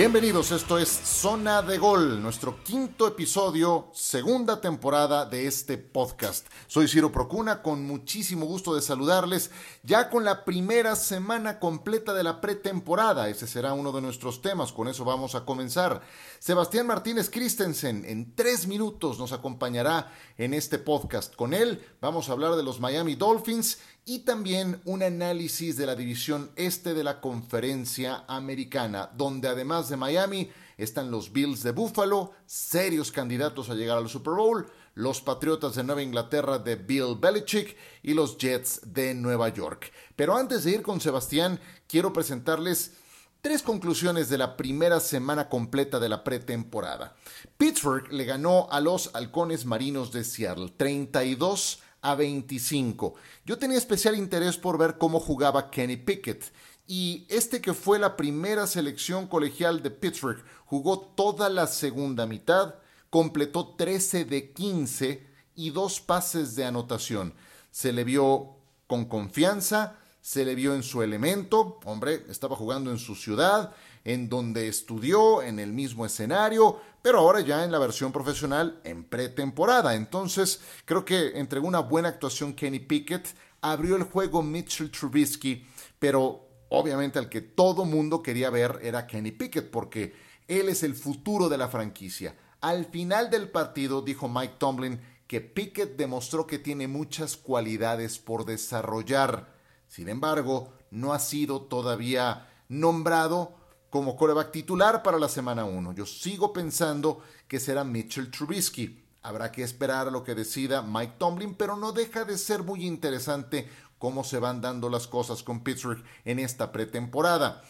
Bienvenidos, esto es Zona de Gol, nuestro quinto episodio, segunda temporada de este podcast. Soy Ciro Procuna, con muchísimo gusto de saludarles, ya con la primera semana completa de la pretemporada. Ese será uno de nuestros temas, con eso vamos a comenzar. Sebastián Martínez Christensen en tres minutos nos acompañará en este podcast. Con él vamos a hablar de los Miami Dolphins y también un análisis de la división este de la conferencia americana, donde además de Miami están los Bills de Buffalo, serios candidatos a llegar al Super Bowl, los Patriotas de Nueva Inglaterra de Bill Belichick y los Jets de Nueva York. Pero antes de ir con Sebastián, quiero presentarles tres conclusiones de la primera semana completa de la pretemporada. Pittsburgh le ganó a los Halcones Marinos de Seattle 32 a 25. Yo tenía especial interés por ver cómo jugaba Kenny Pickett. Y este que fue la primera selección colegial de Pittsburgh jugó toda la segunda mitad, completó 13 de 15 y dos pases de anotación. Se le vio con confianza, se le vio en su elemento, hombre, estaba jugando en su ciudad, en donde estudió, en el mismo escenario, pero ahora ya en la versión profesional en pretemporada. Entonces, creo que entregó una buena actuación Kenny Pickett, abrió el juego Mitchell Trubisky, pero obviamente al que todo mundo quería ver era Kenny Pickett, porque él es el futuro de la franquicia. Al final del partido dijo Mike Tomlin que Pickett demostró que tiene muchas cualidades por desarrollar. Sin embargo, no ha sido todavía nombrado como coreback titular para la semana 1. Yo sigo pensando que será Mitchell Trubisky. Habrá que esperar a lo que decida Mike Tomlin, pero no deja de ser muy interesante cómo se van dando las cosas con Pittsburgh en esta pretemporada.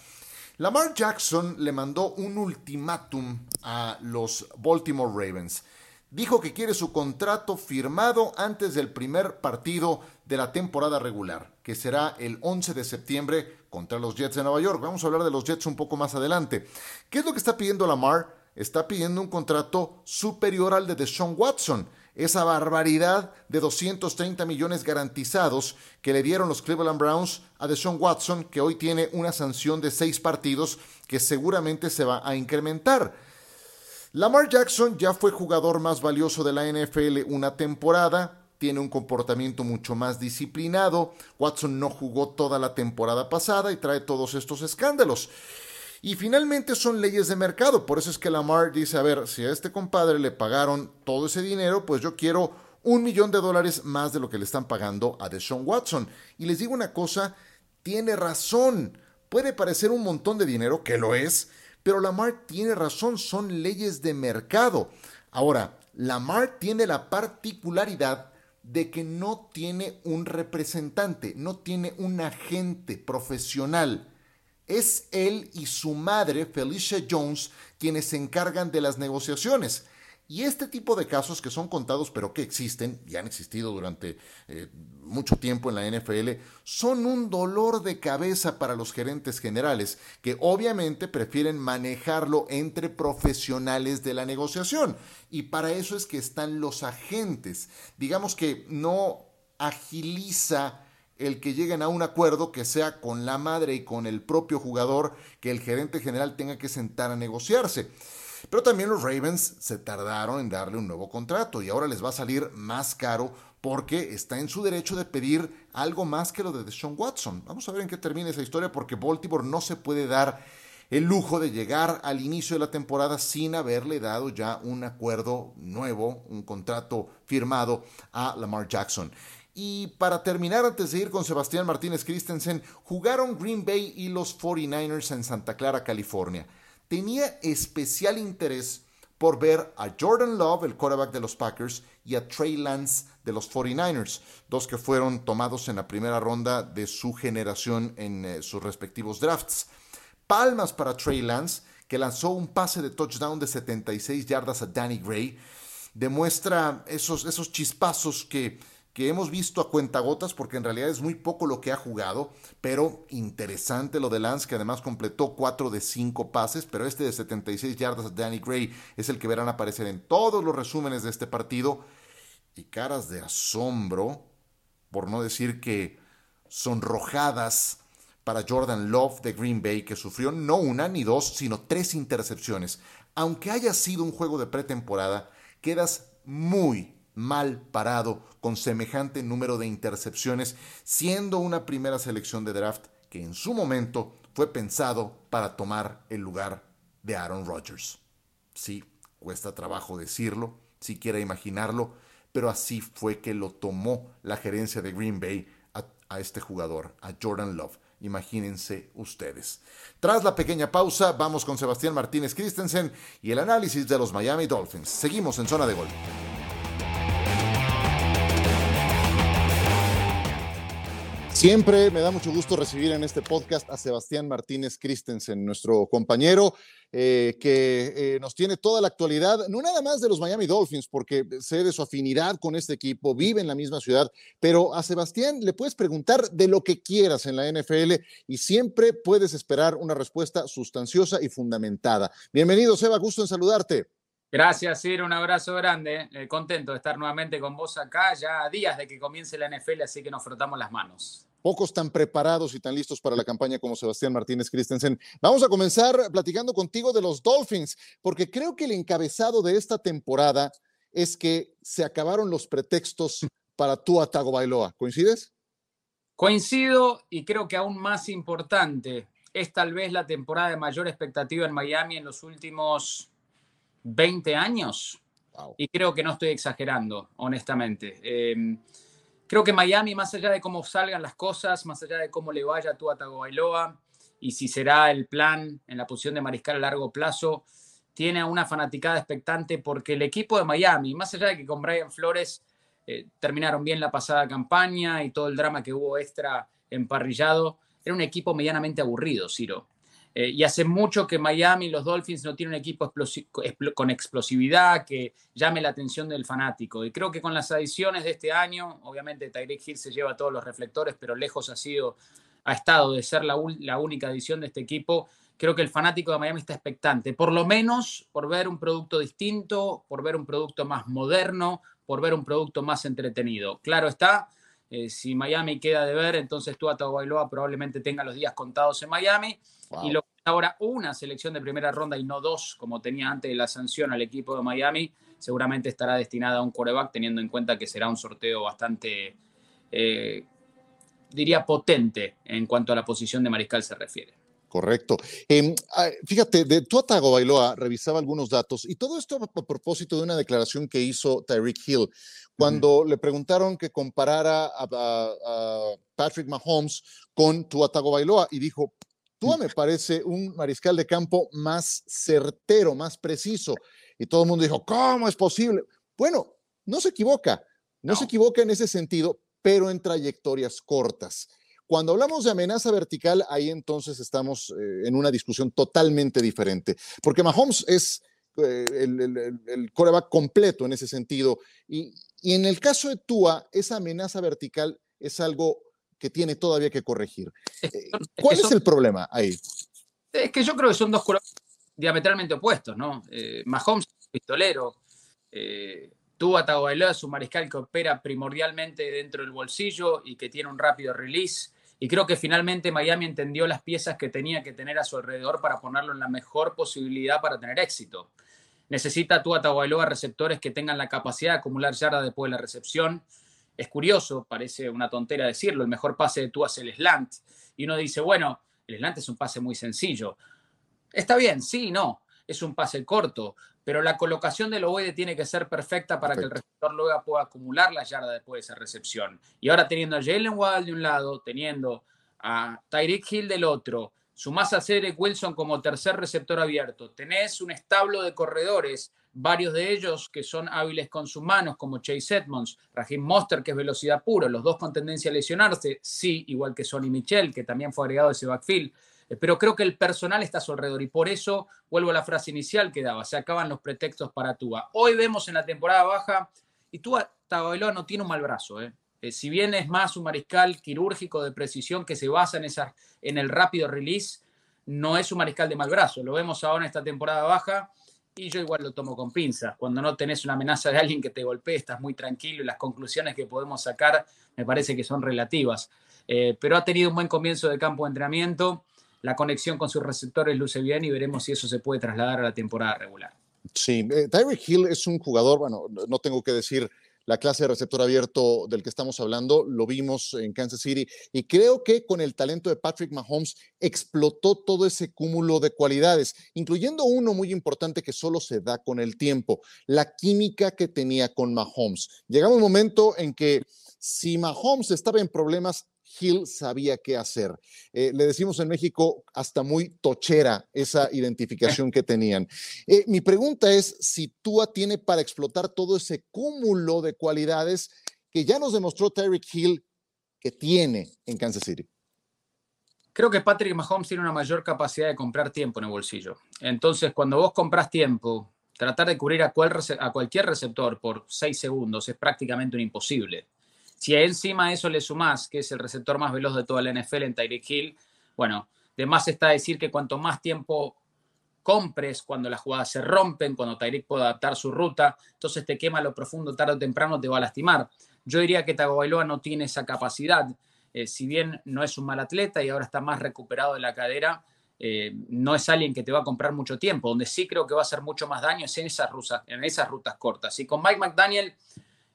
Lamar Jackson le mandó un ultimátum a los Baltimore Ravens. Dijo que quiere su contrato firmado antes del primer partido de la temporada regular, que será el 11 de septiembre contra los Jets de Nueva York. Vamos a hablar de los Jets un poco más adelante. ¿Qué es lo que está pidiendo Lamar? Está pidiendo un contrato superior al de Deshaun Watson. Esa barbaridad de 230 millones garantizados que le dieron los Cleveland Browns a Deshaun Watson, que hoy tiene una sanción de seis partidos que seguramente se va a incrementar. Lamar Jackson ya fue jugador más valioso de la NFL una temporada, tiene un comportamiento mucho más disciplinado. Watson no jugó toda la temporada pasada y trae todos estos escándalos. Y finalmente son leyes de mercado. Por eso es que Lamar dice, a ver, si a este compadre le pagaron todo ese dinero, pues yo quiero un millón de dólares más de lo que le están pagando a Deshaun Watson. Y les digo una cosa, tiene razón. Puede parecer un montón de dinero, que lo es, pero Lamar tiene razón, son leyes de mercado. Ahora, Lamar tiene la particularidad de que no tiene un representante, no tiene un agente profesional. Es él y su madre, Felicia Jones, quienes se encargan de las negociaciones. Y este tipo de casos que son contados pero que existen y han existido durante eh, mucho tiempo en la NFL son un dolor de cabeza para los gerentes generales que obviamente prefieren manejarlo entre profesionales de la negociación. Y para eso es que están los agentes. Digamos que no agiliza el que lleguen a un acuerdo que sea con la madre y con el propio jugador que el gerente general tenga que sentar a negociarse. Pero también los Ravens se tardaron en darle un nuevo contrato y ahora les va a salir más caro porque está en su derecho de pedir algo más que lo de Deshaun Watson. Vamos a ver en qué termina esa historia porque Baltimore no se puede dar el lujo de llegar al inicio de la temporada sin haberle dado ya un acuerdo nuevo, un contrato firmado a Lamar Jackson. Y para terminar, antes de ir con Sebastián Martínez Christensen, jugaron Green Bay y los 49ers en Santa Clara, California tenía especial interés por ver a Jordan Love, el quarterback de los Packers, y a Trey Lance de los 49ers, dos que fueron tomados en la primera ronda de su generación en eh, sus respectivos drafts. Palmas para Trey Lance, que lanzó un pase de touchdown de 76 yardas a Danny Gray. Demuestra esos, esos chispazos que que hemos visto a cuentagotas porque en realidad es muy poco lo que ha jugado, pero interesante lo de Lance que además completó 4 de 5 pases, pero este de 76 yardas Danny Gray es el que verán aparecer en todos los resúmenes de este partido y caras de asombro, por no decir que sonrojadas para Jordan Love de Green Bay, que sufrió no una ni dos, sino tres intercepciones. Aunque haya sido un juego de pretemporada, quedas muy mal parado con semejante número de intercepciones, siendo una primera selección de draft que en su momento fue pensado para tomar el lugar de Aaron Rodgers. Sí, cuesta trabajo decirlo, siquiera imaginarlo, pero así fue que lo tomó la gerencia de Green Bay a, a este jugador, a Jordan Love. Imagínense ustedes. Tras la pequeña pausa, vamos con Sebastián Martínez Christensen y el análisis de los Miami Dolphins. Seguimos en zona de gol. Siempre me da mucho gusto recibir en este podcast a Sebastián Martínez Christensen, nuestro compañero eh, que eh, nos tiene toda la actualidad, no nada más de los Miami Dolphins, porque sé de su afinidad con este equipo, vive en la misma ciudad, pero a Sebastián le puedes preguntar de lo que quieras en la NFL y siempre puedes esperar una respuesta sustanciosa y fundamentada. Bienvenido, Seba, gusto en saludarte. Gracias, Ciro. Un abrazo grande. Eh, contento de estar nuevamente con vos acá, ya a días de que comience la NFL, así que nos frotamos las manos pocos tan preparados y tan listos para la campaña como Sebastián Martínez Christensen. Vamos a comenzar platicando contigo de los Dolphins, porque creo que el encabezado de esta temporada es que se acabaron los pretextos para tu Atago Bailoa. ¿Coincides? Coincido y creo que aún más importante, es tal vez la temporada de mayor expectativa en Miami en los últimos 20 años. Y creo que no estoy exagerando, honestamente. Eh, Creo que Miami, más allá de cómo salgan las cosas, más allá de cómo le vaya a Tua Tagovailoa y si será el plan en la posición de mariscal a largo plazo, tiene a una fanaticada expectante porque el equipo de Miami, más allá de que con Brian Flores eh, terminaron bien la pasada campaña y todo el drama que hubo extra emparrillado, era un equipo medianamente aburrido, Ciro. Eh, y hace mucho que Miami, los Dolphins, no tienen un equipo con explosividad que llame la atención del fanático. Y creo que con las adiciones de este año, obviamente Tyreek Hill se lleva todos los reflectores, pero lejos ha sido, ha estado de ser la, la única adición de este equipo. Creo que el fanático de Miami está expectante, por lo menos por ver un producto distinto, por ver un producto más moderno, por ver un producto más entretenido. Claro está, eh, si Miami queda de ver, entonces Tua Tagovailoa probablemente tenga los días contados en Miami y lo ahora una selección de primera ronda y no dos, como tenía antes de la sanción al equipo de Miami, seguramente estará destinada a un coreback, teniendo en cuenta que será un sorteo bastante, eh, diría, potente en cuanto a la posición de mariscal se refiere. Correcto. Em, ah, fíjate, de Tuatago Bailoa revisaba algunos datos y todo esto a, propósito de una declaración que hizo Tyreek Hill cuando le preguntaron que comparara a, Patrick Mahomes con Tuatago Bailoa y dijo, Tua me parece un mariscal de campo más certero, más preciso. Y todo el mundo dijo, ¿cómo es posible? Bueno, no se equivoca, no, se equivoca en ese sentido, pero en trayectorias cortas. Cuando hablamos de amenaza vertical, ahí entonces estamos eh, en una discusión totalmente diferente, porque Mahomes es eh, el, coreback completo en ese sentido. Y, y en el caso de Tua, esa amenaza vertical es algo que tiene todavía que corregir. Eh, ¿Cuál es, el problema ahí? Es que yo creo que son dos colores diametralmente opuestos, ¿no? Eh, Mahomes es pistolero, eh, Tua Tagovailoa es un mariscal que opera primordialmente dentro del bolsillo y que tiene un rápido release. Y creo que finalmente Miami entendió las piezas que tenía que tener a su alrededor para ponerlo en la mejor posibilidad para tener éxito. Necesita Tua Tagovailoa receptores que tengan la capacidad de acumular yardas después de la recepción, es curioso, parece una tontera decirlo, el mejor pase de tú es el slant. Y uno dice, bueno, el slant es un pase muy sencillo. Está bien, sí, no, es un pase corto, pero la colocación del ovoide tiene que ser perfecta para que el receptor luego pueda acumular la yarda después de esa recepción. Y ahora teniendo a Jalen Waddle de un lado, teniendo a Tyreek Hill del otro, sumás a Cedric Wilson como tercer receptor abierto, tenés un establo de corredores varios de ellos que son hábiles con sus manos, como Chase Edmonds, Raheem Monster, que es velocidad pura, los dos con tendencia a lesionarse, sí, igual que Sonny Michel, que también fue agregado a ese backfield. Eh, pero creo que el personal está a su alrededor y por eso vuelvo a la frase inicial que daba, se acaban los pretextos para Tua. Hoy vemos en la temporada baja, y Tua Tagovailoa no tiene un mal brazo, ¿eh? Eh, si bien es más un mariscal quirúrgico de precisión que se basa en, esa, en el rápido release, no es un mariscal de mal brazo. Lo vemos ahora en esta temporada baja y yo igual lo tomo con pinzas. Cuando no tenés una amenaza de alguien que te golpee, estás muy tranquilo y las conclusiones que podemos sacar me parece que son relativas. Eh, pero ha tenido un buen comienzo de campo de entrenamiento, la conexión con sus receptores luce bien y veremos si eso se puede trasladar a la temporada regular. Sí, eh, Hill es un jugador, bueno, no tengo que decir la clase de receptor abierto del que estamos hablando, lo vimos en Kansas City y creo que con el talento de Patrick Mahomes explotó todo ese cúmulo de cualidades, incluyendo uno muy importante que solo se da con el tiempo, la química que tenía con Mahomes. Llegaba un momento en que si Mahomes estaba en problemas, Hill sabía qué hacer. Eh, le decimos en México hasta muy tochera esa identificación que tenían. Eh, mi pregunta es si Tua tiene para explotar todo ese cúmulo de cualidades que ya nos demostró Tyreek Hill que tiene en Kansas City. Creo que Patrick Mahomes tiene una mayor capacidad de comprar tiempo en el bolsillo. Entonces, cuando vos compras tiempo, tratar de cubrir a, a cualquier receptor por seis segundos es prácticamente un imposible. Si encima a eso le sumás, que es el receptor más veloz de toda la NFL en Tyreek Hill, bueno, de más está decir que cuanto más tiempo compres, cuando las jugadas se rompen, cuando Tyreek puede adaptar su ruta, entonces te quema lo profundo, tarde o temprano te va a lastimar. Yo diría que Tagovailoa no tiene esa capacidad. Eh, si bien no es un mal atleta y ahora está más recuperado de la cadera, eh, no es alguien que te va a comprar mucho tiempo. Donde sí creo que va a hacer mucho más daño es en esas, en esas rutas cortas. Y con Mike McDaniel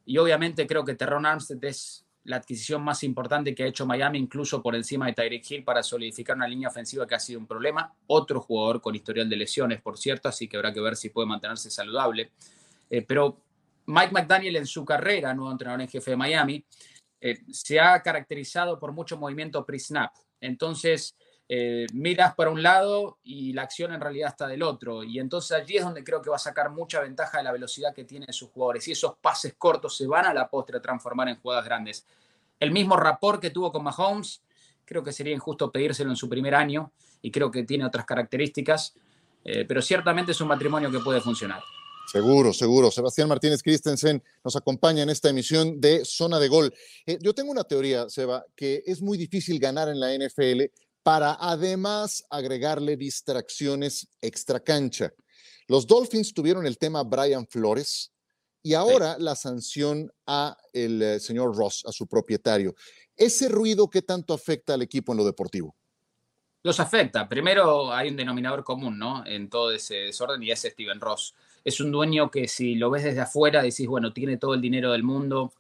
y obviamente creo que Terron Armstead es la adquisición más importante que ha hecho Miami, incluso por encima de Tyreek Hill, para solidificar una línea ofensiva que ha sido un problema. Otro jugador con historial de lesiones, por cierto, así que habrá que ver si puede mantenerse saludable. Eh, pero Mike McDaniel en su carrera, nuevo entrenador en jefe de Miami, eh, se ha caracterizado por mucho movimiento pre-snap. Entonces, eh, miras para un lado y la acción en realidad está del otro. Y entonces allí es donde creo que va a sacar mucha ventaja de la velocidad que tienen sus jugadores. Y esos pases cortos se van a la postre a transformar en jugadas grandes. El mismo rapport que tuvo con Mahomes, creo que sería injusto pedírselo en su primer año y creo que tiene otras características, eh, pero ciertamente es un matrimonio que puede funcionar. Seguro, seguro. Sebastián Martínez Christensen nos acompaña en esta emisión de Zona de Gol. Eh, yo tengo una teoría, Seba, que es muy difícil ganar en la NFL para además agregarle distracciones extra cancha. Los Dolphins tuvieron el tema Brian Flores y ahora la sanción a el eh, señor Ross, a su propietario. ¿Ese ruido qué tanto afecta al equipo en lo deportivo? Los afecta. Primero hay un denominador común, ¿no? En todo ese desorden y es Steven Ross. Es un dueño que si lo ves desde afuera decís, bueno, tiene todo el dinero del mundo,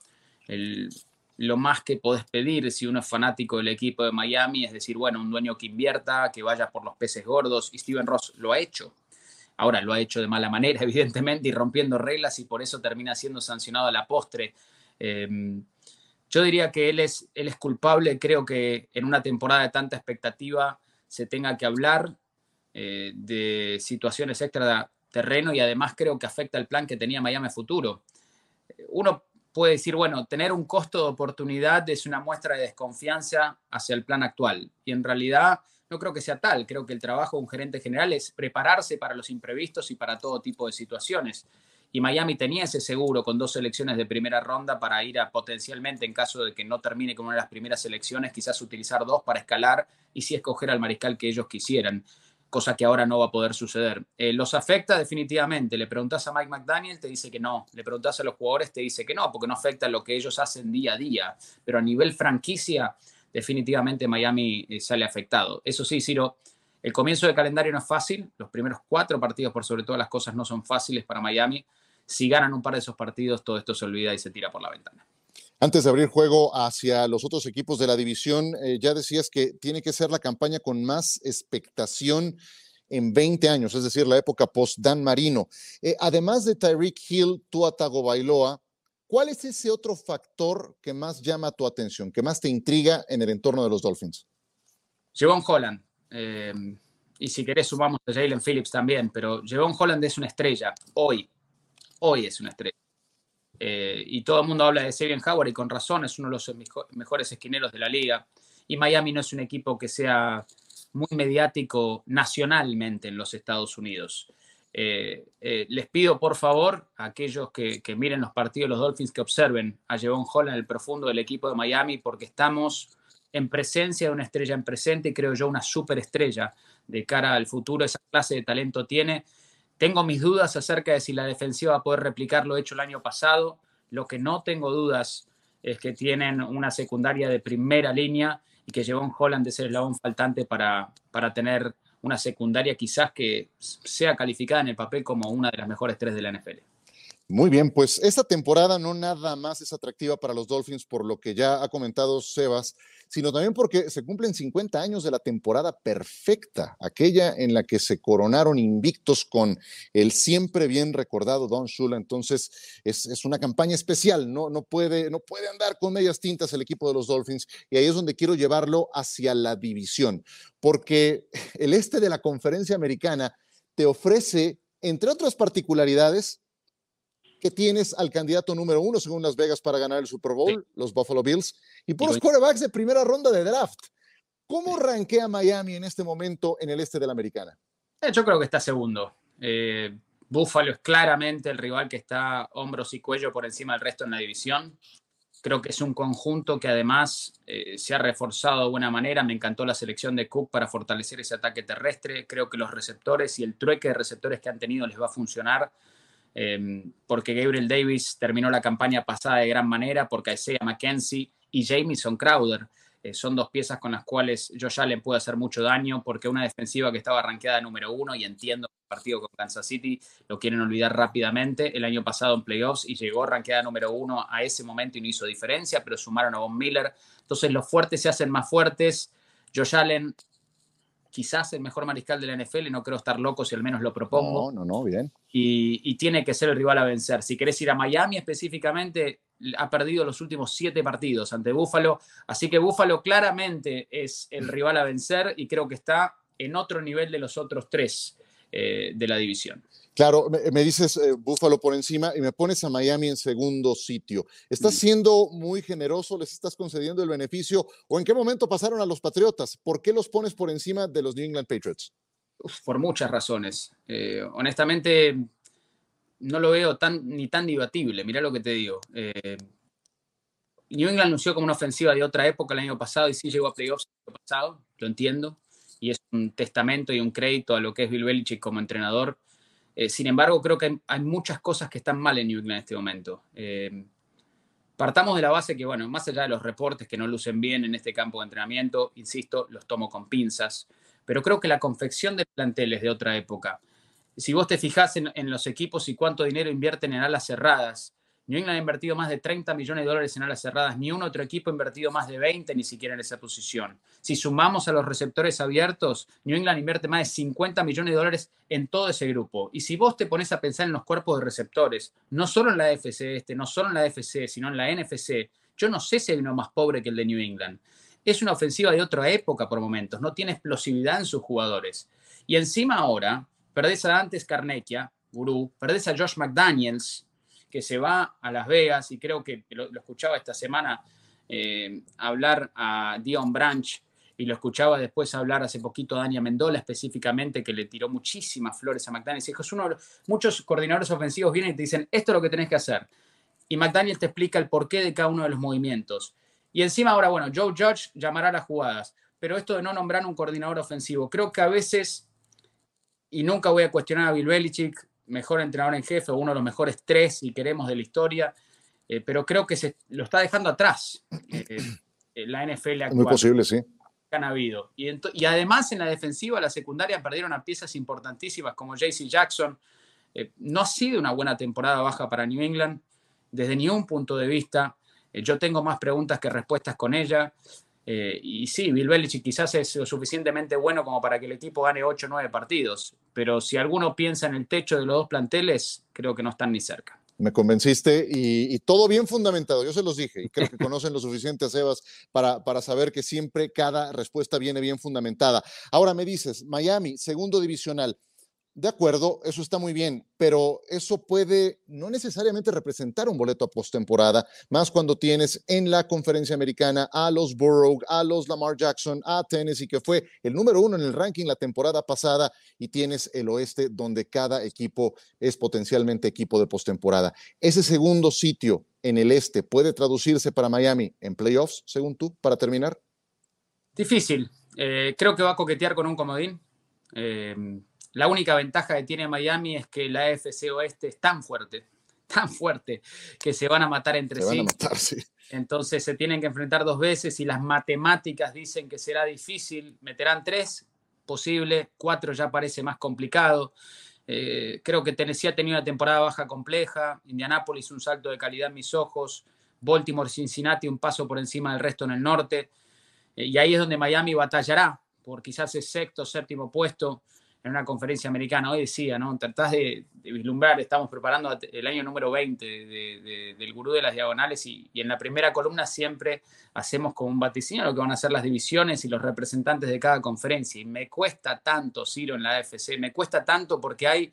el, lo más que podés pedir si uno es fanático del equipo de Miami es decir, bueno, un dueño que invierta, que vaya por los peces gordos, y Steven Ross lo ha hecho. Ahora lo ha hecho de mala manera, evidentemente, y rompiendo reglas, y por eso termina siendo sancionado a la postre. Em, yo diría que él es, él es culpable, creo que en una temporada de tanta expectativa se tenga que hablar eh, de situaciones extra terreno y además creo que afecta el plan que tenía Miami futuro. Uno puede decir, bueno, tener un costo de oportunidad es una muestra de desconfianza hacia el plan actual. Y en realidad no creo que sea tal. Creo que el trabajo de un gerente general es prepararse para los imprevistos y para todo tipo de situaciones. Y Miami tenía ese seguro con dos selecciones de primera ronda para ir a potencialmente, en caso de que no termine con una de las primeras selecciones, quizás utilizar dos para escalar y si escoger al mariscal que ellos quisieran cosa que ahora no va a poder suceder. Eh, ¿Los afecta? Definitivamente. Le preguntas a Mike McDaniel, te dice que no. Le preguntas a los jugadores, te dice que no, porque no afecta lo que ellos hacen día a día. Pero a nivel franquicia, definitivamente Miami eh, sale afectado. Eso sí, Ciro, el comienzo de calendario no es fácil. Los primeros cuatro partidos, por sobre todas las cosas, no son fáciles para Miami. Si ganan un par de esos partidos, todo esto se olvida y se tira por la ventana. Antes de abrir juego hacia los otros equipos de la división, eh, ya decías que tiene que ser la campaña con más expectación en 20 años, es decir, la época post-Dan Marino. Eh, además de Tyreek Hill, Tuatago Bailoa, ¿cuál es ese otro factor que más llama tu atención, que más te intriga en el entorno de los Dolphins? Javon Holland. Eh, y si querés sumamos a Jalen Phillips también, pero Javon Holland es una estrella, hoy. Hoy es una estrella. Eh, y todo el mundo habla de Sabian Howard y con razón es uno de los mejores esquineros de la liga. Y Miami no es un equipo que sea muy mediático nacionalmente en los Estados Unidos. Eh, eh, les pido por favor a aquellos que, miren los partidos de los Dolphins que observen a Jevon Hall en el profundo del equipo de Miami porque estamos en presencia de una estrella en presente y creo yo una superestrella de cara al futuro. Esa clase de talento tiene tengo mis dudas acerca de si la defensiva va a poder replicar lo hecho el año pasado. Lo que no tengo dudas es que tienen una secundaria de primera línea y que un Holland de ser el eslabón faltante para, para tener una secundaria quizás que sea calificada en el papel como una de las mejores tres de la NFL. Muy bien, pues esta temporada no nada más es atractiva para los Dolphins por lo que ya ha comentado Sebas, sino también porque se cumplen 50 años de la temporada perfecta, aquella en la que se coronaron invictos con el siempre bien recordado Don Shula. Entonces es, una campaña especial, no, no, puede, no puede andar con medias tintas el equipo de los Dolphins y ahí es donde quiero llevarlo hacia la división, porque el este de la conferencia americana te ofrece, entre otras particularidades, que tienes al candidato número uno, según Las Vegas, para ganar el Super Bowl, los Buffalo Bills, y puros quarterbacks de primera ronda de draft. ¿Cómo rankea Miami en este momento en el este de la americana? Eh, yo creo que está segundo. Eh, Buffalo es claramente el rival que está hombros y cuello por encima del resto en la división. Creo que es un conjunto que además eh, se ha reforzado de buena manera. Me encantó la selección de Cook para fortalecer ese ataque terrestre. Creo que los receptores y el trueque de receptores que han tenido les va a funcionar. Porque Gabriel Davis terminó la campaña pasada de gran manera, porque Isaiah McKenzie y Jamison Crowder eh, son dos piezas con las cuales Josh Allen puede hacer mucho daño, porque una defensiva que estaba arranqueada número uno, y entiendo que el partido con Kansas City lo quieren olvidar rápidamente, el año pasado en playoffs y llegó ranqueada número uno a ese momento y no hizo diferencia, pero sumaron a Von Miller. Entonces los fuertes se hacen más fuertes. Josh Allen quizás el mejor mariscal de la NFL, no creo estar loco si al menos lo propongo. No, no, no, bien. Y, tiene que ser el rival a vencer. Si querés ir a Miami específicamente, ha perdido los últimos siete partidos ante Búfalo, así que Búfalo claramente es el rival a vencer y creo que está en otro nivel de los otros tres eh, de la división. Claro, me, dices eh, Búfalo por encima y me pones a Miami en segundo sitio. ¿Estás mm. siendo muy generoso? ¿Les estás concediendo el beneficio? ¿O en qué momento pasaron a los Patriotas? ¿Por qué los pones por encima de los New England Patriots? por muchas razones. Eh, honestamente, no lo veo tan, ni tan debatible. Mira lo que te digo. Eh, New England anunció como una ofensiva de otra época el año pasado y sí llegó a playoffs el año pasado, lo entiendo. Y es un testamento y un crédito a lo que es Bill Belichick como entrenador eh, sin embargo, creo que hay, muchas cosas que están mal en New England en este momento. Eh, partamos de la base que, bueno, más allá de los reportes que no lucen bien en este campo de entrenamiento, insisto, los tomo con pinzas, pero creo que la confección de planteles de otra época, si vos te fijás en, en los equipos y cuánto dinero invierten en alas cerradas, New England ha invertido más de 30 millones de dólares en alas cerradas, ni un otro equipo ha invertido más de 20 ni siquiera en esa posición. Si sumamos a los receptores abiertos, New England invierte más de 50 millones de dólares en todo ese grupo. Y si vos te pones a pensar en los cuerpos de receptores, no solo en la FC este, no solo en la FC, sino en la NFC, yo no sé si hay uno más pobre que el de New England. Es una ofensiva de otra época por momentos, no tiene explosividad en sus jugadores. Y encima ahora, perdés a Dante Carnequia, gurú, perdés a Josh McDaniels, que se va a Las Vegas y creo que lo, escuchaba esta semana eh, hablar a Dion Branch y lo escuchaba después hablar hace poquito a Dania Mendola específicamente, que le tiró muchísimas flores a McDaniels. Y dijo, es uno, muchos coordinadores ofensivos vienen y te dicen, esto es lo que tenés que hacer. Y McDaniel te explica el porqué de cada uno de los movimientos. Y encima ahora, bueno, Joe Judge llamará las jugadas, pero esto de no nombrar un coordinador ofensivo, creo que a veces, y nunca voy a cuestionar a Bill Belichick, mejor entrenador en jefe, uno de los mejores tres, si queremos, de la historia, eh, pero creo que se lo está dejando atrás eh, eh, la NFL actual. Muy posible, sí. Han habido. Y, y, además en la defensiva, la secundaria perdieron a piezas importantísimas como JC Jackson. no ha sido una buena temporada baja para New England desde ningún punto de vista. yo tengo más preguntas que respuestas con ella. Eh, y sí, Bill Belichick quizás es lo suficientemente bueno como para que el equipo gane 8 o 9 partidos, pero si alguno piensa en el techo de los dos planteles, creo que no están ni cerca. Me convenciste y, todo bien fundamentado, yo se los dije y creo que conocen lo suficiente a Sebas para, para saber que siempre cada respuesta viene bien fundamentada. Ahora me dices, Miami, segundo divisional, de acuerdo, eso está muy bien, pero eso puede no necesariamente representar un boleto a postemporada, más cuando tienes en la conferencia americana a los Burrow, a los Lamar Jackson, a Tennessee, que fue el número uno en el ranking la temporada pasada, y tienes el oeste, donde cada equipo es potencialmente equipo de postemporada. Ese segundo sitio en el este puede traducirse para Miami en playoffs, según tú, para terminar. Difícil. Eh, creo que va a coquetear con un comodín. Eh, La única ventaja que tiene Miami es que la AFC Oeste es tan fuerte, tan fuerte, que se van a matar entre se sí. Van a matar, sí. Entonces se tienen que enfrentar dos veces y las matemáticas dicen que será difícil. Meterán tres, posible, cuatro ya parece más complicado. Eh, creo que Tennessee ha tenido una temporada baja compleja, Indianapolis un salto de calidad en mis ojos, Baltimore, Cincinnati un paso por encima del resto en el norte, eh, y ahí es donde Miami batallará por quizás el sexto, séptimo puesto en una conferencia americana. Hoy decía, ¿no? Tratás de, vislumbrar, estamos preparando el año número 20 del gurú de las diagonales y, en la primera columna siempre hacemos como un vaticinio lo que van a ser las divisiones y los representantes de cada conferencia. Y me cuesta tanto, Ciro, en la AFC, me cuesta tanto porque hay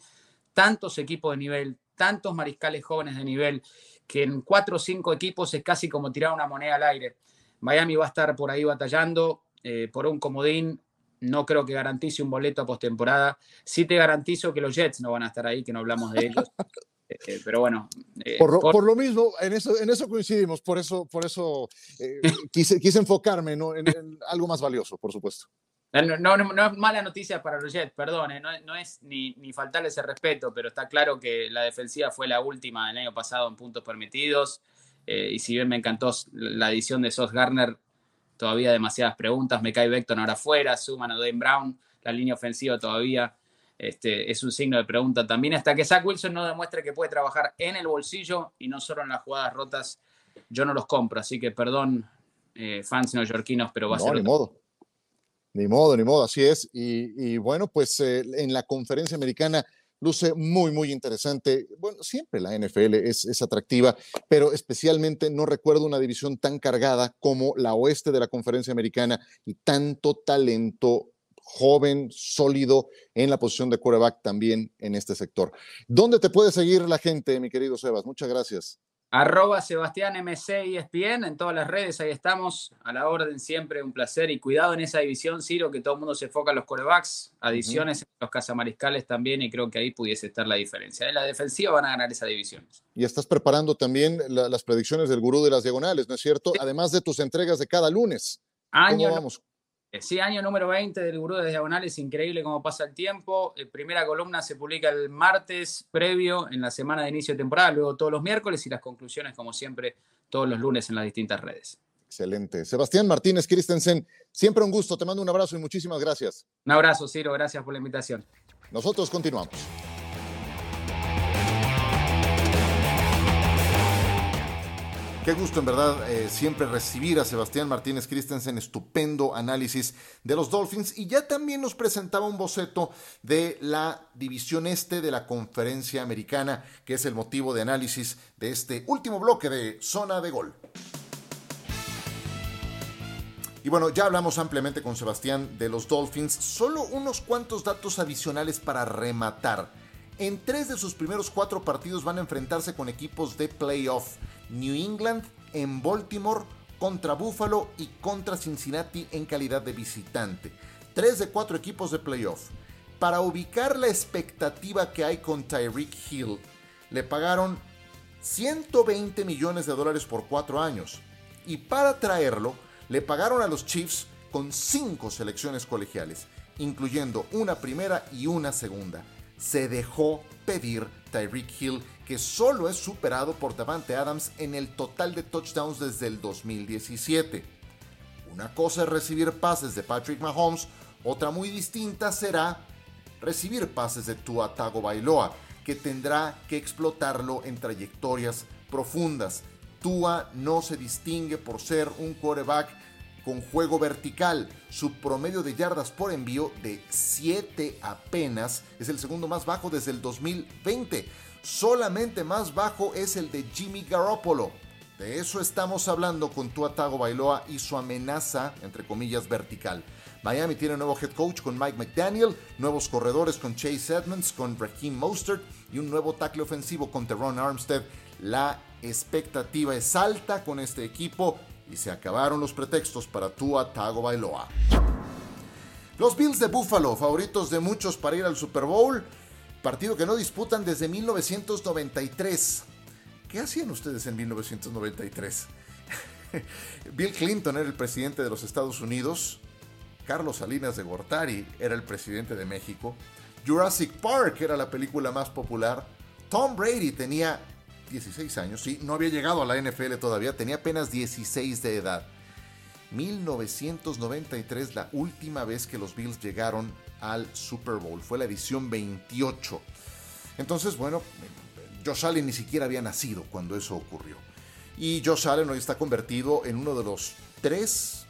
tantos equipos de nivel, tantos mariscales jóvenes de nivel, que en cuatro o cinco equipos es casi como tirar una moneda al aire. Miami va a estar por ahí batallando eh, por un comodín no creo que garantice un boleto a postemporada. Sí te garantizo que los Jets no van a estar ahí, que no hablamos de ellos. Eh, eh, pero bueno. Eh, por, por... por, lo mismo, en eso, en eso coincidimos, por eso, por eso eh, quise, quise, enfocarme ¿no? en, en, algo más valioso, por supuesto. No, no, no, es mala noticia para los Jets, perdón, no, no, es ni, ni faltarle ese respeto, pero está claro que la defensiva fue la última del año pasado en puntos permitidos. y si bien me encantó la edición de Sos Garner, todavía demasiadas preguntas. Me cae Beckton ahora afuera, suman a Dwayne Brown, la línea ofensiva todavía este, es un signo de pregunta también. Hasta que Zach Wilson no demuestre que puede trabajar en el bolsillo y no solo en las jugadas rotas, yo no los compro. Así que perdón, eh, fans neoyorquinos, pero va no, a ser. Ni modo. Ni modo, ni modo, así es. Y, y bueno, pues eh, en la conferencia americana luce muy, muy interesante. Bueno, siempre la NFL es, es, atractiva, pero especialmente no recuerdo una división tan cargada como la oeste de la conferencia americana y tanto talento joven, sólido en la posición de quarterback también en este sector. ¿Dónde te puede seguir la gente, mi querido Sebas? Muchas gracias. Arroba Sebastián MC ESPN en todas las redes, ahí estamos, a la orden siempre, un placer y cuidado en esa división, Ciro, que todo el mundo se enfoca en los corebacks, adiciones uh -huh. en los cazamariscales también y creo que ahí pudiese estar la diferencia. En la defensiva van a ganar esa división. Y estás preparando también la, las predicciones del gurú de las diagonales, ¿no es cierto? Sí. Además de tus entregas de cada lunes. Año, ¿Cómo vamos? Sí, año número 20 del Gurú de Diagonales, increíble cómo pasa el tiempo. Eh, primera columna se publica el martes previo en la semana de inicio de temporada, luego todos los miércoles y las conclusiones, como siempre, todos los lunes en las distintas redes. Excelente. Sebastián Martínez Christensen, siempre un gusto, te mando un abrazo y muchísimas gracias. Un abrazo, Ciro, gracias por la invitación. Nosotros continuamos. Qué gusto, en verdad, eh, siempre recibir a Sebastián Martínez Christensen, estupendo análisis de los Dolphins. Y ya también nos presentaba un boceto de la división este de la conferencia americana, que es el motivo de análisis de este último bloque de Zona de Gol. Y bueno, ya hablamos ampliamente con Sebastián de los Dolphins. Solo unos cuantos datos adicionales para rematar. En tres de sus primeros cuatro partidos van a enfrentarse con equipos de playoff. New England en Baltimore contra Buffalo y contra Cincinnati en calidad de visitante. Tres de cuatro equipos de playoff. Para ubicar la expectativa que hay con Tyreek Hill, le pagaron 120 millones de dólares por cuatro años. Y para traerlo, le pagaron a los Chiefs con cinco selecciones colegiales, incluyendo una primera y una segunda. Se dejó pedir Tyreek Hill que solo es superado por Davante Adams en el total de touchdowns desde el 2017. Una cosa es recibir pases de Patrick Mahomes, otra muy distinta será recibir pases de Tua Tagovailoa, que tendrá que explotarlo en trayectorias profundas. Tua no se distingue por ser un quarterback con juego vertical. Su promedio de yardas por envío de 7 apenas es el segundo más bajo desde el 2020 solamente más bajo es el de Jimmy Garoppolo. De eso estamos hablando con Tua Tagovailoa y su amenaza, entre comillas, vertical. Miami tiene nuevo head coach con Mike McDaniel, nuevos corredores con Chase Edmonds, con Raheem Mostert y un nuevo tackle ofensivo con Teron Armstead. La expectativa es alta con este equipo y se acabaron los pretextos para Tua Tagovailoa. Los Bills de Buffalo, favoritos de muchos para ir al Super Bowl, partido que no disputan desde 1993. ¿Qué hacían ustedes en 1993? Bill Clinton era el presidente de los Estados Unidos, Carlos Salinas de Gortari era el presidente de México, Jurassic Park era la película más popular. Tom Brady tenía 16 años, sí, no había llegado a la NFL todavía, tenía apenas 16 de edad. 1993, la última vez que los Bills llegaron al Super Bowl, fue la edición 28. Entonces, bueno, Josh Allen ni siquiera había nacido cuando eso ocurrió. Y Josh Allen hoy está convertido en uno de los tres,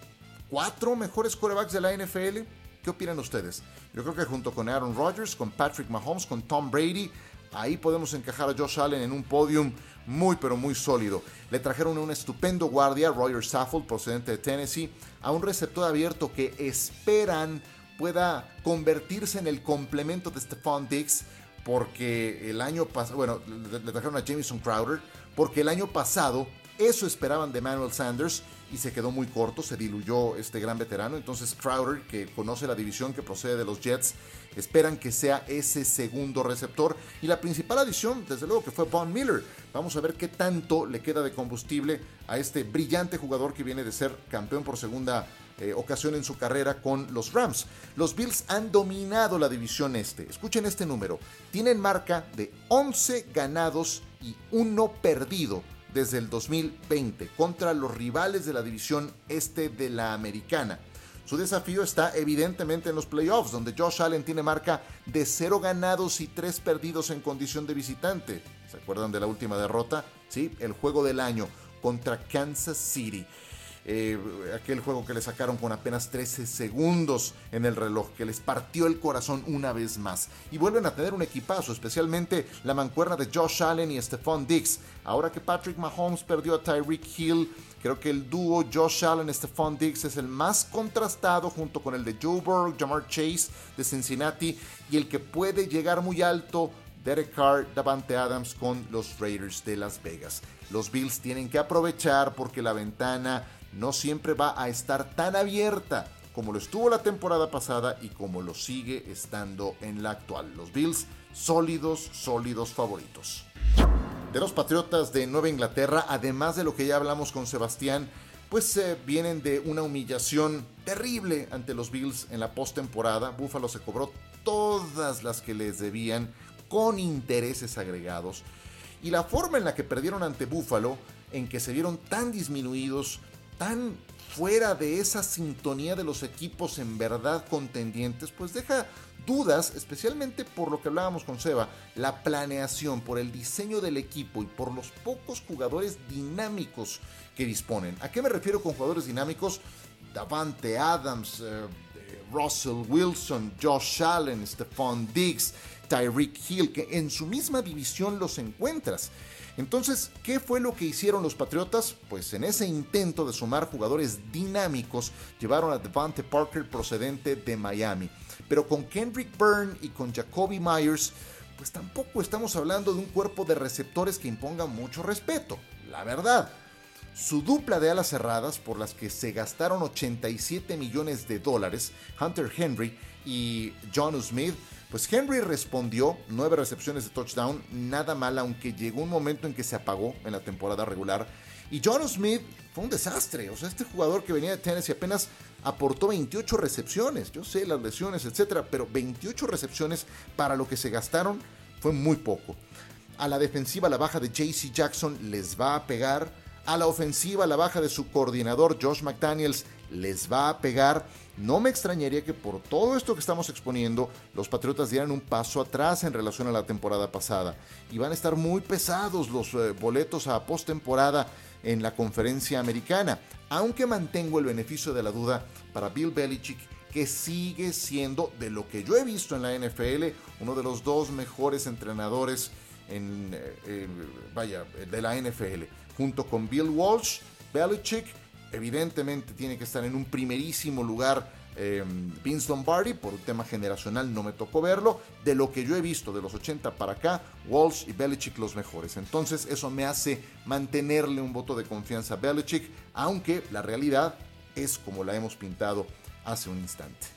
cuatro mejores quarterbacks de la NFL. ¿Qué opinan ustedes? Yo creo que junto con Aaron Rodgers, con Patrick Mahomes, con Tom Brady, ahí podemos encajar a Josh Allen en un podium muy pero muy sólido. Le trajeron un estupendo guardia, Roger Saffold, procedente de Tennessee, a un receptor abierto que esperan pueda convertirse en el complemento de Stephon Diggs, porque el año pasado, bueno, le, trajeron a Jameson Crowder, porque el año pasado eso esperaban de Manuel Sanders y se quedó muy corto, se diluyó este gran veterano. Entonces Crowder, que conoce la división que procede de los Jets, esperan que sea ese segundo receptor. Y la principal adición, desde luego, que fue Von Miller. Vamos a ver qué tanto le queda de combustible a este brillante jugador que viene de ser campeón por segunda eh, ocasión en su carrera con los Rams. Los Bills han dominado la división este. Escuchen este número. Tienen marca de 11 ganados y 1 perdido desde el 2020 contra los rivales de la división este de la americana. Su desafío está evidentemente en los playoffs, donde Josh Allen tiene marca de 0 ganados y 3 perdidos en condición de visitante. ¿Se acuerdan de la última derrota? Sí, el juego del año contra Kansas City. Eh, aquel juego que le sacaron con apenas 13 segundos en el reloj, que les partió el corazón una vez más. Y vuelven a tener un equipazo, especialmente la mancuerna de Josh Allen y Stephon Diggs. Ahora que Patrick Mahomes perdió a Tyreek Hill, creo que el dúo Josh Allen-Stephon Diggs es el más contrastado junto con el de Joe Burrow, Jamar Chase de Cincinnati y el que puede llegar muy alto Derek Carr, Davante Adams con los Raiders de Las Vegas. Los Bills tienen que aprovechar porque la ventana no siempre va a estar tan abierta como lo estuvo la temporada pasada y como lo sigue estando en la actual. Los Bills, sólidos, sólidos favoritos. De los Patriotas de Nueva Inglaterra, además de lo que ya hablamos con Sebastián, pues eh, vienen de una humillación terrible ante los Bills en la postemporada. Buffalo se cobró todas las que les debían con intereses agregados. Y la forma en la que perdieron ante Buffalo, en que se vieron tan disminuidos, tan fuera de esa sintonía de los equipos en verdad contendientes, pues deja dudas, especialmente por lo que hablábamos con Seba, la planeación, por el diseño del equipo y por los pocos jugadores dinámicos que disponen. ¿A qué me refiero con jugadores dinámicos? Davante Adams, eh, eh, Russell Wilson, Josh Allen, Stephon Diggs, Tyreek Hill, que en su misma división los encuentras. Entonces, ¿qué fue lo que hicieron los Patriotas? Pues en ese intento de sumar jugadores dinámicos, llevaron a Devante Parker procedente de Miami. Pero con Kendrick Byrne y con Jacoby Myers, pues tampoco estamos hablando de un cuerpo de receptores que imponga mucho respeto, la verdad. Su dupla de alas cerradas, por las que se gastaron 87 millones de dólares, Hunter Henry y John Smith, pues Henry respondió, nueve recepciones de touchdown, nada mal, aunque llegó un momento en que se apagó en la temporada regular. Y John Smith fue un desastre. O sea, este jugador que venía de Tennessee apenas aportó 28 recepciones. Yo sé las lesiones, etcétera, pero 28 recepciones para lo que se gastaron fue muy poco. A la defensiva, la baja de JC Jackson les va a pegar. A la ofensiva, la baja de su coordinador Josh McDaniels les va a pegar. No me extrañaría que por todo esto que estamos exponiendo, los Patriotas dieran un paso atrás en relación a la temporada pasada. Y van a estar muy pesados los eh, boletos a postemporada en la conferencia americana. Aunque mantengo el beneficio de la duda para Bill Belichick, que sigue siendo, de lo que yo he visto en la NFL, uno de los dos mejores entrenadores en, eh, vaya, de la NFL. Junto con Bill Walsh, Belichick evidentemente tiene que estar en un primerísimo lugar eh, Vince Lombardi, por un tema generacional no me tocó verlo. De lo que yo he visto de los 80 para acá, Walsh y Belichick los mejores. Entonces eso me hace mantenerle un voto de confianza a Belichick, aunque la realidad es como la hemos pintado hace un instante.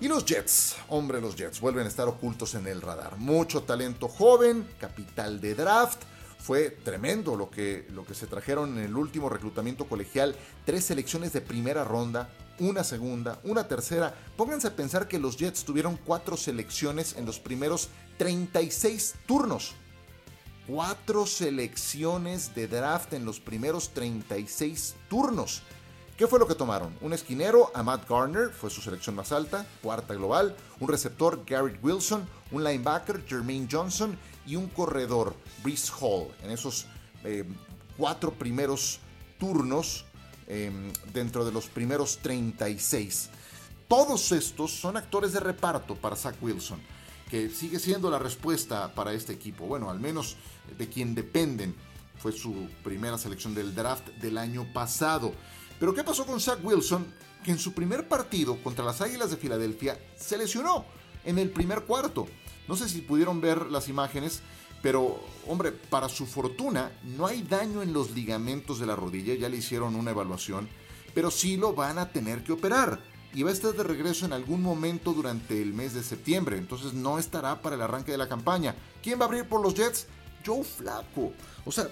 Y los Jets, hombre, los Jets vuelven a estar ocultos en el radar. Mucho talento joven, capital de draft fue tremendo lo que, lo que se trajeron en el último reclutamiento colegial. Tres selecciones de primera ronda, una segunda, una tercera. Pónganse a pensar que los Jets tuvieron cuatro selecciones en los primeros 36 turnos. Cuatro selecciones de draft en los primeros 36 turnos. ¿Qué fue lo que tomaron? Un esquinero, Matt Garner, fue su selección más alta, cuarta global. Un receptor, Garrett Wilson. Un linebacker, Jermaine Johnson. Y un corredor, Brees Hall. En esos eh, cuatro primeros turnos, em, dentro de los primeros 36. Todos estos son actores de reparto para Zach Wilson, que sigue siendo la respuesta para este equipo. Bueno, al menos de quien dependen. Fue su primera selección del draft del año pasado. Pero ¿qué pasó con Zach Wilson? Que en su primer partido contra las Águilas de Filadelfia se lesionó en el primer cuarto. No sé si pudieron ver las imágenes, pero hombre, para su fortuna no hay daño en los ligamentos de la rodilla, ya le hicieron una evaluación, pero sí lo van a tener que operar. Y va a estar de regreso en algún momento durante el mes de septiembre, entonces no estará para el arranque de la campaña. ¿Quién va a abrir por los Jets? Joe Flaco. O sea,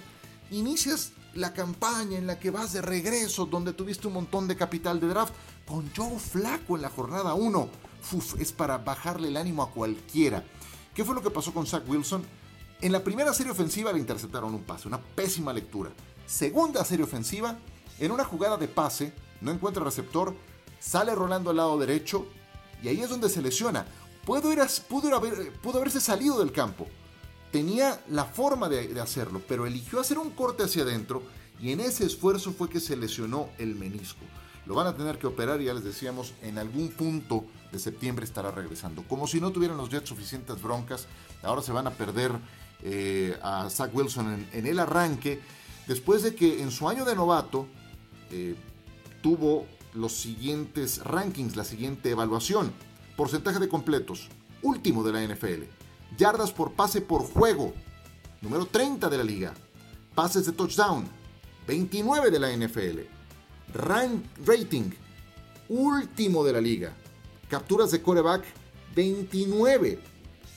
inicias la campaña en la que vas de regreso, donde tuviste un montón de capital de draft, con Joe Flaco en la jornada 1. es para bajarle el ánimo a cualquiera. ¿Qué fue lo que pasó con Zach Wilson? En la primera serie ofensiva le interceptaron un pase, una pésima lectura. Segunda serie ofensiva, en una jugada de pase, no encuentra receptor, sale rolando al lado derecho y ahí es donde se lesiona. Pudo, haberse salido del campo tenía la forma de, hacerlo, pero eligió hacer un corte hacia adentro y en ese esfuerzo fue que se lesionó el menisco. Lo van a tener que operar ya les decíamos, en algún punto de septiembre estará regresando. Como si no tuvieran los Jets suficientes broncas, ahora se van a perder eh, a Zach Wilson en, el arranque, después de que en su año de novato eh, tuvo los siguientes rankings, la siguiente evaluación. Porcentaje de completos, último de la NFL yardas por pase por juego, número 30 de la liga. Pases de touchdown, 29 de la NFL. Rank rating, último de la liga. Capturas de coreback, 29.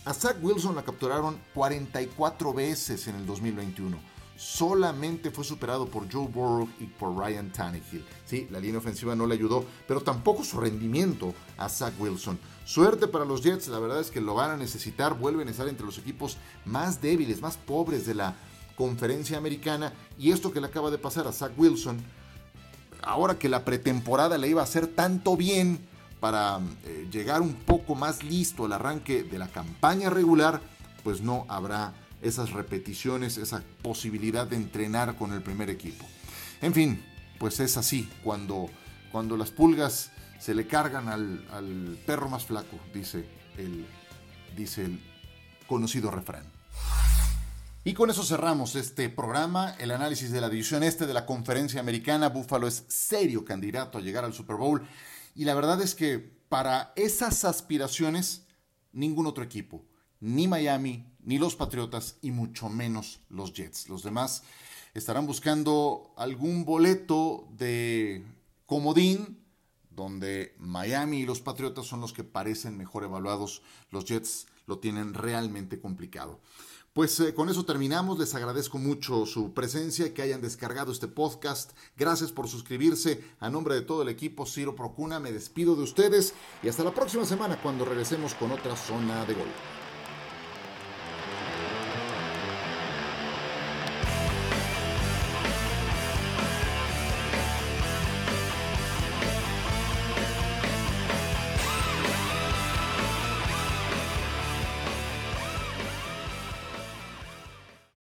A Zach Wilson la capturaron 44 veces en el 2021 solamente fue superado por Joe Burrow y por Ryan Tannehill. Sí, la línea ofensiva no le ayudó, pero tampoco su rendimiento a Zach Wilson. Suerte para los Jets, la verdad es que lo van a necesitar, vuelven a estar entre los equipos más débiles, más pobres de la conferencia americana y esto que le acaba de pasar a Zach Wilson, ahora que la pretemporada le iba a hacer tanto bien para eh, llegar un poco más listo al arranque de la campaña regular, pues no habrá esas repeticiones, esa posibilidad de entrenar con el primer equipo. En fin, pues es así, cuando, cuando las pulgas se le cargan al, perro más flaco, dice el, dice el conocido refrán. Y con eso cerramos este programa, el análisis de la división este de la conferencia americana. Buffalo es serio candidato a llegar al Super Bowl. Y la verdad es que para esas aspiraciones, ningún otro equipo, ni Miami, ni los Patriotas y mucho menos los Jets. Los demás estarán buscando algún boleto de comodín donde Miami y los Patriotas son los que parecen mejor evaluados. Los Jets lo tienen realmente complicado. Pues eh, con eso terminamos. Les agradezco mucho su presencia que hayan descargado este podcast. Gracias por suscribirse. A nombre de todo el equipo Ciro Procuna me despido de ustedes y hasta la próxima semana cuando regresemos con otra zona de gol.